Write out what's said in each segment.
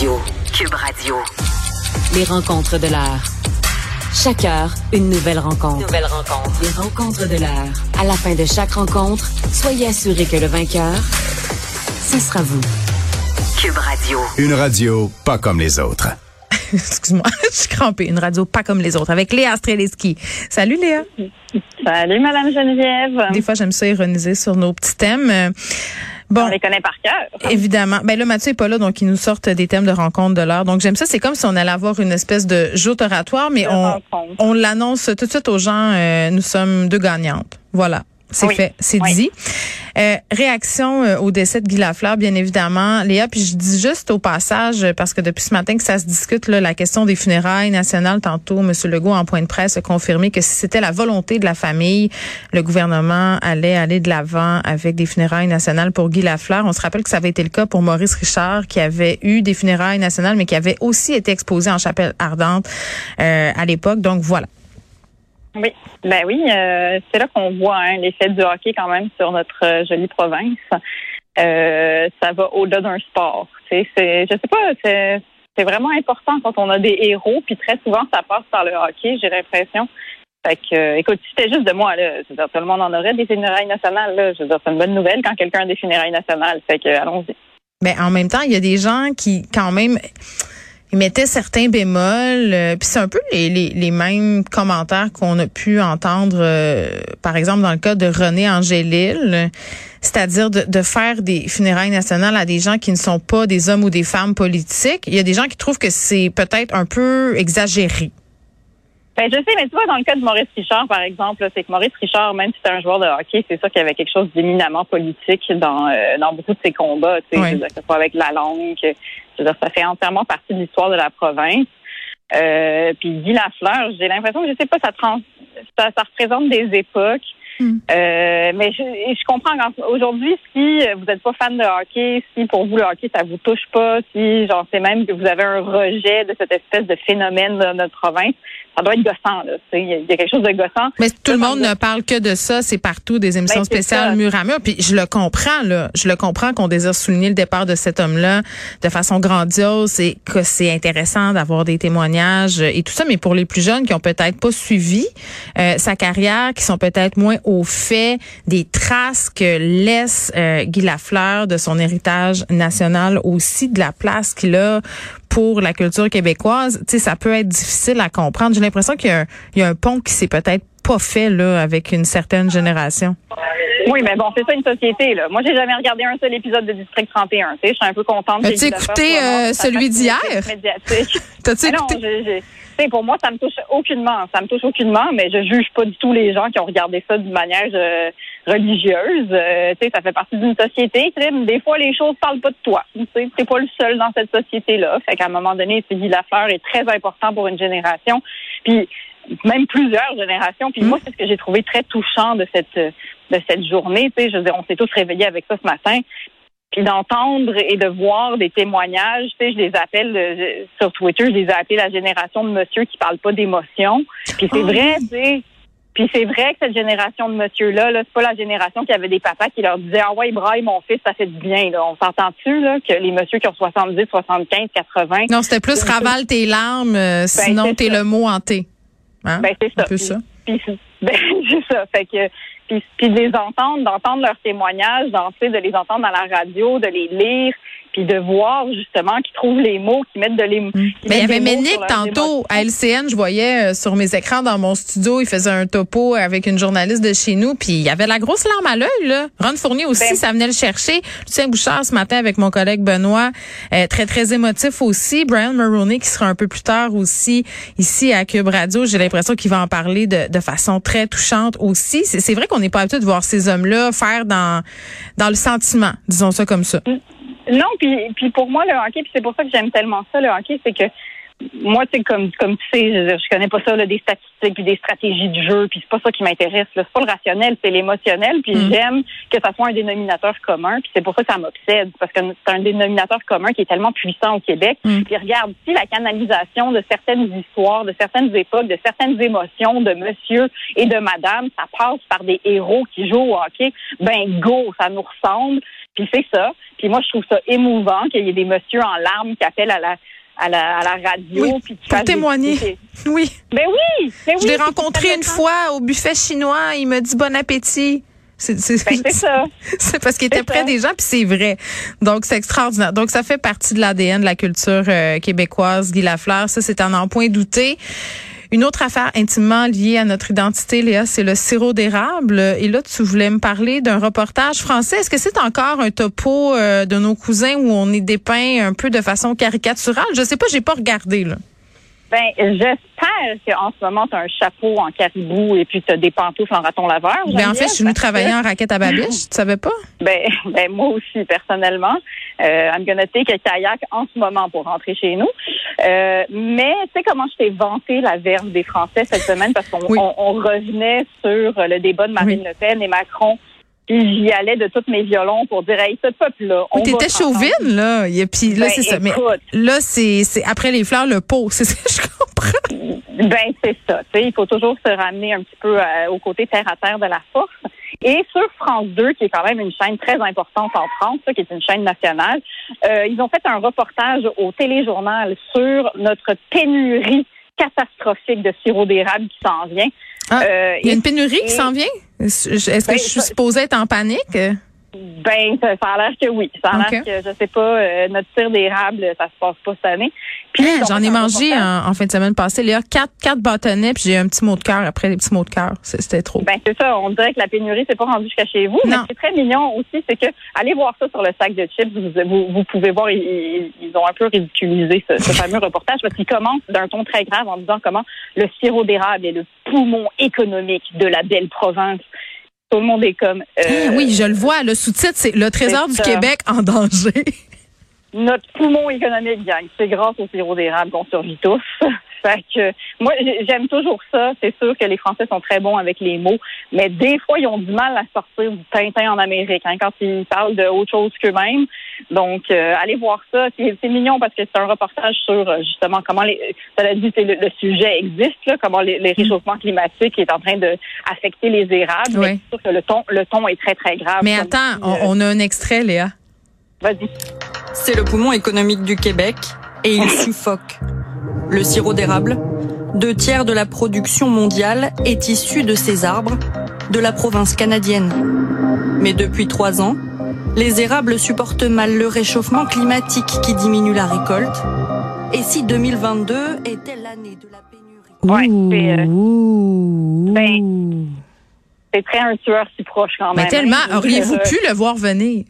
Radio. Cube Radio. Les rencontres de l'heure. Chaque heure, une nouvelle rencontre. Nouvelle rencontre. Les rencontres de l'heure. À la fin de chaque rencontre, soyez assurés que le vainqueur, ce sera vous. Cube Radio. Une radio pas comme les autres. Excuse-moi, je suis crampée. Une radio pas comme les autres avec Léa Streliski. Salut Léa. Salut Madame Geneviève. Des fois, j'aime ça ironiser sur nos petits thèmes. Bon, On les connaît par cœur. évidemment. Ben là, Mathieu est pas là, donc il nous sortent des thèmes de rencontre de l'heure. Donc j'aime ça. C'est comme si on allait avoir une espèce de joute oratoire, mais De on, rencontre. on l'annonce tout de suite aux gens. euh, nous sommes deux gagnantes. Voilà. C'est Oui. fait, c'est Oui. dit. Euh, réaction euh, au décès de Guy Lafleur, bien évidemment. Léa, puis je dis juste au passage, euh, parce que depuis ce matin que ça se discute, là, la question des funérailles nationales, tantôt, M. Legault, en point de presse, a confirmé que si c'était la volonté de la famille, le gouvernement allait aller de l'avant avec des funérailles nationales pour Guy Lafleur. On se rappelle que ça avait été le cas pour Maurice Richard, qui avait eu des funérailles nationales, mais qui avait aussi été exposé en chapelle ardente euh, à l'époque. Donc voilà. Oui, ben oui, euh, c'est là qu'on voit hein, l'effet du hockey quand même sur notre euh, jolie province. Euh, ça va au-delà d'un sport. C'est, je sais pas, c'est, vraiment important quand on a des héros, puis très souvent ça passe par le hockey, j'ai l'impression. Fait que, écoute, si c'était juste de moi, là, je veux dire, tout le monde en aurait des funérailles nationales, là. Je veux dire, c'est une bonne nouvelle quand quelqu'un a des funérailles nationales. Fait que, allons-y. Mais en même temps, il y a des gens qui, quand même, ils mettaient certains bémols. euh, Puis c'est un peu les, les, les mêmes commentaires qu'on a pu entendre, euh, par exemple, dans le cas de René Angélil. C'est-à-dire de, de faire des funérailles nationales à des gens qui ne sont pas des hommes ou des femmes politiques. Il y a des gens qui trouvent que c'est peut-être un peu exagéré. Ben, je sais, mais tu vois, dans le cas de Maurice Richard, par exemple, c'est que Maurice Richard, même si c'était un joueur de hockey, c'est sûr qu'il y avait quelque chose d'éminemment politique dans, euh, dans beaucoup de ses combats, tu sais, que ce soit avec la langue, que- je veux dire, ça fait entièrement partie de l'histoire de la province. Euh, puis Guy Lafleur, j'ai l'impression que, je sais pas, ça, trans, ça, ça représente des époques. Mm. Euh, mais je, je comprends aujourd'hui, si vous n'êtes pas fan de hockey, si pour vous le hockey ça vous touche pas, si j'en sais même que vous avez un rejet de cette espèce de phénomène de notre province, ça doit être gossant. là. Il y, y a quelque chose de gossant. Mais tout le monde ne parle que de ça, c'est partout des émissions Ben, c'est spéciales mur à mur. Puis je le comprends là, je le comprends qu'on désire souligner le départ de cet homme-là de façon grandiose et que c'est intéressant d'avoir des témoignages et tout ça. Mais pour les plus jeunes qui ont peut-être pas suivi euh, sa carrière, qui sont peut-être moins au fait des traces que laisse euh, Guy Lafleur de son héritage national aussi, de la place qu'il a pour la culture québécoise, tu sais, ça peut être difficile à comprendre. J'ai l'impression qu'il y, a un- il y a un pont qui s'est peut-être pas fait là avec une certaine génération. Oui, mais bon, c'est ça une société. là. Moi, j'ai jamais regardé un seul épisode de District 31. Tu sais, je suis un peu contente. As-tu écouté, euh, celui d'hier? T'as-tu Ah non, écouté? j'ai- j'ai- tu sais, pour moi, ça me touche aucunement. Ça me touche aucunement, mais je juge pas du tout les gens qui ont regardé ça d'une manière euh, religieuse. Euh, tu sais, ça fait partie d'une société. Des fois, les choses parlent pas de toi. Tu sais, t'es pas le seul dans cette société-là. Fait qu'à un moment donné, Guy Lafleur est très important pour une génération. Puis même plusieurs générations. Puis moi, c'est ce que j'ai trouvé très touchant de cette de cette journée. Tu sais, je veux dire, on s'est tous réveillés avec ça ce matin. Puis d'entendre et de voir des témoignages, tu sais, je les appelle euh, je- sur Twitter, je les ai appelés la génération de monsieur qui parle pas d'émotion. Puis c'est Oh. vrai, tu sais. Puis c'est vrai que cette génération de monsieur-là, là, c'est pas la génération qui avait des papas qui leur disaient Ah ouais, braille mon fils, ça fait du bien. Là. On s'entend-tu là, que les monsieur qui ont 70, 75, 80, Non, c'était plus ravale tes larmes, euh, sinon c'est t'es le mot hanté. Hein? Ben, c'est ça. Un peu Puis- ça. Puis, ben, c'est ça. Fait que, puis, puis de les entendre, d'entendre leurs témoignages, d'en- de les entendre dans la radio, de les lire, puis de voir justement qu'ils trouvent les mots, qu'ils mettent de les. qu'ils Mais il y avait Ménic tantôt à LCN, je voyais euh, sur mes écrans dans mon studio, il faisait un topo avec une journaliste de chez nous, puis il y avait la grosse larme à l'œil là. Ron Fournier aussi, Ben- ça venait le chercher. Lucien Bouchard ce matin avec mon collègue Benoît, euh, très très émotif aussi. Brian Maroney qui sera un peu plus tard aussi ici à Cube Radio, j'ai l'impression qu'il va en parler de, de façon très touchante aussi. C'est c'est vrai qu'on n'est pas habitué de voir ces hommes-là faire dans dans le sentiment, disons ça comme ça. Non, puis, puis pour moi, le hockey, puis c'est pour ça que j'aime tellement ça, le hockey, c'est que moi, tu sais, comme, comme tu sais, je, je connais pas ça, là, des statistiques puis des stratégies de jeu, puis c'est pas ça qui m'intéresse. là. C'est pas le rationnel, c'est l'émotionnel, puis Mm. j'aime que ça soit un dénominateur commun, puis c'est pour ça que ça m'obsède, parce que c'est un dénominateur commun qui est tellement puissant au Québec. Mm. Puis regarde, si la canalisation de certaines histoires, de certaines époques, de certaines émotions de monsieur et de madame, ça passe par des héros qui jouent au hockey, ben go, ça nous ressemble. Puis c'est ça. Puis moi, je trouve ça émouvant qu'il y ait des messieurs en larmes qui appellent à la à la, à la radio. Oui, puis pour témoigner. des- Oui. Ben oui, ben oui. Je l'ai rencontré une fois au buffet chinois. Il me dit bon appétit. C'est Ben, ça. c'est parce qu'il était près ça. des gens, puis c'est vrai. Donc, c'est extraordinaire. Donc, ça fait partie de l'ADN de la culture euh, québécoise, Guy Lafleur. Ça, c'est un en point douté. Une autre affaire intimement liée à notre identité, Léa, c'est le sirop d'érable. Et là, tu voulais me parler d'un reportage français. Est-ce que c'est encore un topo euh, de nos cousins où on est dépeint un peu de façon caricaturale? Je sais pas, j'ai pas regardé, là. Ben, j'espère qu'en ce moment, tu as un chapeau en caribou et puis tu as des pantoufles en raton laveur. Ben, en fait, je suis venue travailler en raquette à babiche. Tu savais pas? Ben, ben moi aussi, personnellement. Euh, I'm gonna take a kayak en ce moment pour rentrer chez nous. Euh, mais tu sais comment je t'ai vanté la verve des Français cette semaine parce qu'on Oui. on, on revenait sur le débat de Marine Oui. Le Pen et Macron. Puis j'y allais de tous mes violons pour dire, hey, ce peuple-là, on Oui, t'étais chauvine, là. Et puis là, Ben, c'est ça. Mais là, c'est, c'est après les fleurs, le pot. C'est ça, je comprends. Ben c'est ça. Tu sais, il faut toujours se ramener un petit peu euh, au côté terre à terre de la force. Et sur France 2, qui est quand même une chaîne très importante en France, ça, qui est une chaîne nationale, euh, ils ont fait un reportage au téléjournal sur notre pénurie catastrophique de sirop d'érable qui s'en vient. Ah, Euh, Il y a une pénurie et- qui s'en vient? Est-ce que Ben, je suis supposée être en panique? Ben, ça, ça a l'air que oui. Ça a l'air que, je sais pas, euh, notre tir d'érable, ça se passe pas cette année. Puis, ont J'en ai mangé en, en fin de semaine passée. Léa, quatre, quatre bâtonnets, puis j'ai eu un petit mot de cœur après les petits mots de cœur. C'était trop. Ben c'est ça, on dirait que la pénurie c'est pas rendu jusqu'à chez vous, mais Non. ce qui est très mignon aussi, c'est que allez voir ça sur le sac de chips, vous, vous, vous pouvez voir, ils, ils ont un peu ridiculisé ce, ce fameux reportage parce qu'ils commencent d'un ton très grave en disant comment le sirop d'érable est le poumon économique de la belle province. Tout le monde est comme euh, Ah oui, je le vois. Le sous-titre, c'est Le Trésor du. Québec en danger. notre poumon économique, gang. C'est grâce au sirop d'érable qu'on survit tous. Fait que moi, j'ai- j'aime toujours ça. C'est sûr que les Français sont très bons avec les mots, mais des fois, ils ont du mal à sortir du Tintin en Amérique hein, quand ils parlent de autre chose qu'eux-mêmes. Donc, euh, allez voir ça. C'est mignon parce que c'est un reportage sur euh, justement comment les. Ça l'a dit, le, le sujet existe, là, comment les, les réchauffements climatiques est en train de affecter les érables. Mais c'est sûr que le ton, le ton est très très grave. Mais attends, on, euh, on a un extrait, Léa. Vas-y. C'est le poumon économique du Québec et il suffoque. Le sirop d'érable, deux tiers de la production mondiale est issu de ces arbres de la province canadienne. Mais depuis trois ans, les érables supportent mal le réchauffement climatique qui diminue la récolte. Et si 2022 était l'année de la pénurie? Ouais, c'est, euh, Ouh. ben, C'est très un tueur si proche quand même. Mais tellement, hein. auriez-vous Euh, pu le voir venir?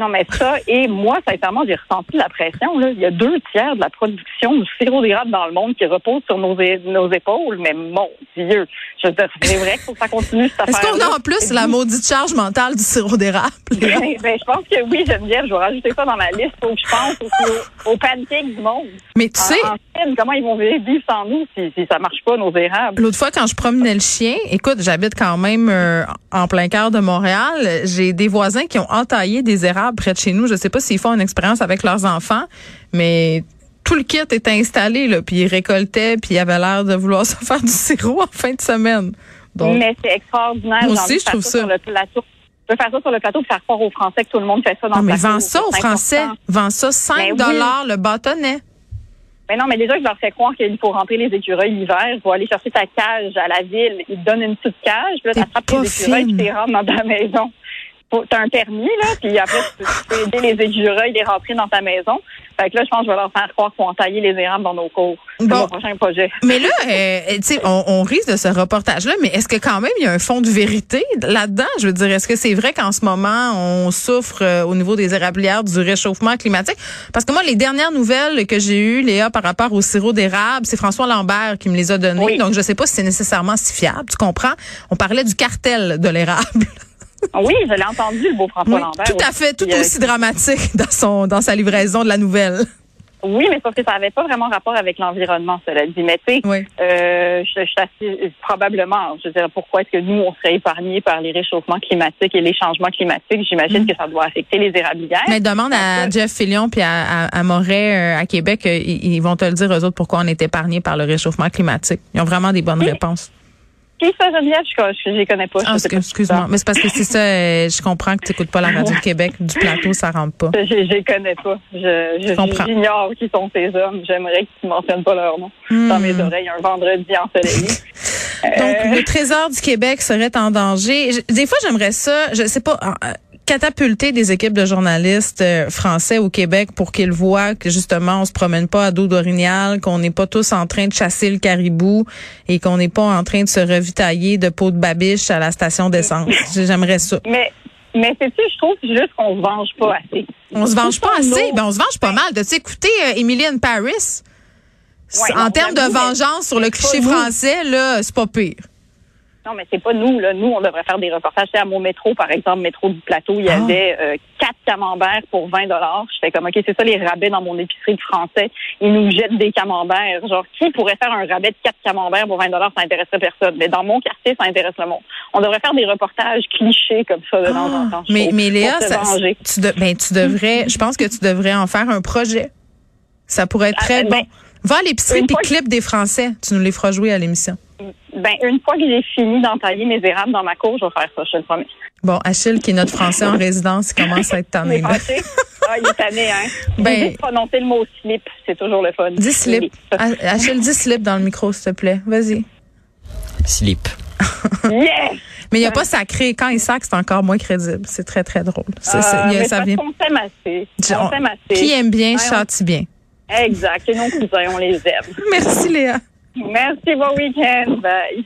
Non, mais ça, et moi, sincèrement, j'ai ressenti la pression. Là. Il y a deux tiers de la production du sirop d'érable dans le monde qui repose sur nos, nos épaules. Mais mon Dieu, je c'est vrai qu'il faut que ça continue cette Est-ce qu'on a en plus la maudite charge mentale du sirop d'érable? Ben, ben, je pense que oui, Geneviève, je vais rajouter ça dans ma liste. Faut que je pense aussi aux, aux pancakes du monde. Mais tu sais, En, en Chine, comment ils vont vivre sans nous si, si ça marche pas, nos érables? L'autre fois, quand je promenais le chien, écoute, j'habite quand même euh, en plein cœur de Montréal. J'ai des voisins qui ont entaillé des érables près de chez nous. Je sais pas s'ils font une expérience avec leurs enfants, mais tout le kit était installé, là, puis ils récoltaient, puis ils avaient l'air de vouloir se faire du sirop en fin de semaine. Donc, Mais c'est extraordinaire. Moi aussi, je trouve ça. Sur le plateau. Je veux faire ça sur le plateau et faire croire aux Français que tout le monde fait ça dans non, mais sa vends ça aux Français. Vends ça 5 Ben oui. dollars le bâtonnet. Mais non, mais déjà, je leur fais croire qu'il faut rentrer les écureuils l'hiver. Il faut aller chercher ta cage à la ville. Ils te donnent une petite cage. Puis là, t'attrapes pas les écureuils puis tu les rentres dans ta maison. T'as un permis, là. Puis après, tu peux, aider les écureuils les rentrer dans ta maison. Fait que là, je pense que je vais leur faire croire faut entailler les érables dans nos cours. C'est Bon. mon prochain projet. Mais là, euh, tu sais, on, on risque de ce reportage-là, mais est-ce que quand même il y a un fond de vérité là-dedans? Je veux dire, est-ce que c'est vrai qu'en ce moment, on souffre euh, au niveau des érablières du réchauffement climatique? Parce que moi, les dernières nouvelles que j'ai eues, Léa, par rapport au sirop d'érable, c'est François Lambert qui me les a données. Oui. Donc, je sais pas si c'est nécessairement si fiable. Tu comprends? On parlait du cartel de l'érable. Oui, je l'ai entendu, le beau François Oui, Lambert. tout à fait, tout Puis, euh, aussi dramatique dans son dans sa livraison de la nouvelle. Oui, mais sauf que ça n'avait pas vraiment rapport avec l'environnement, cela dit. Mais tu sais, Oui. euh, je, je probablement, je veux dire, pourquoi est-ce que nous, on serait épargnés par les réchauffements climatiques et les changements climatiques? J'imagine que ça doit affecter les érablières. Mm. Mais demande à Jeff Fillion puis à, à, à Moret euh, à Québec, ils, ils vont te le dire eux autres pourquoi on est épargnés par le réchauffement climatique. Ils ont vraiment des bonnes Oui. réponses. Qui ça, Geneviève? Je, les connais pas. Ah, excuse-moi. Mais c'est parce que c'est ça, euh, je comprends que tu n'écoutes pas la radio du Québec. Du plateau, ça rentre pas. Je, les connais pas. Je, je. J'ignore qui sont ces hommes. J'aimerais qu'ils ne mentionnent pas leur nom dans mes oreilles un vendredi ensoleillé. Donc, Euh, le trésor du Québec serait en danger. Des fois, j'aimerais ça, je sais pas, euh, catapulter des équipes de journalistes euh, français au Québec pour qu'ils voient que justement on se promène pas à dos d'orignal, qu'on n'est pas tous en train de chasser le caribou et qu'on n'est pas en train de se revitailler de peau de babiche à la station d'essence. J'aimerais ça. Mais, mais c'est-tu, je trouve juste qu'on se venge pas assez. On se venge pas assez, ben on se venge pas mal. De écouter euh, Emily in Paris. Ouais, en termes de vengeance sur le c'est cliché français, là, c'est pas pire. Non, mais c'est pas nous, là. Nous, on devrait faire des reportages. Sais, à mon métro, par exemple, métro du plateau, il y Ah. avait euh, quatre camemberts pour 20 dollars. Je fais comme, OK, c'est ça les rabais dans mon épicerie de français. Ils nous jettent des camemberts. Genre, qui pourrait faire un rabais de quatre camemberts pour 20 dollars? Ça intéresserait personne. Mais dans mon quartier, ça intéresse le monde. On devrait faire des reportages clichés comme ça de temps en temps. je mais, trouve, mais Léa, ça, tu, de- ben, tu devrais, je pense que tu devrais en faire un projet. Ça pourrait être Ah, très ben, bon. Va à l'épicerie puis clip des Français. Tu nous les feras jouer à l'émission. Ben, une fois que j'ai fini d'entailler mes érables dans ma cour, je vais faire ça, je te le promets. Bon, Achille, qui est notre Français en résidence, il commence à être tanné. Ah, il est tanné, hein? Ben- prononcer le mot slip, c'est toujours le fun. Dis slip. Achille, dis slip dans le micro, s'il te plaît. Vas-y. Slip. Yes! Mais il n'y a pas sacré. Quand il sac, c'est encore moins crédible. C'est très, très drôle. Ah, il y a- mais ça parce vient. s'aime assez. On- On assez. Qui aime bien, Ouais, on- châtie bien. Exact. C'est nos cousins, on les aime. Merci, Léa. Merci, bon week-end. Bye.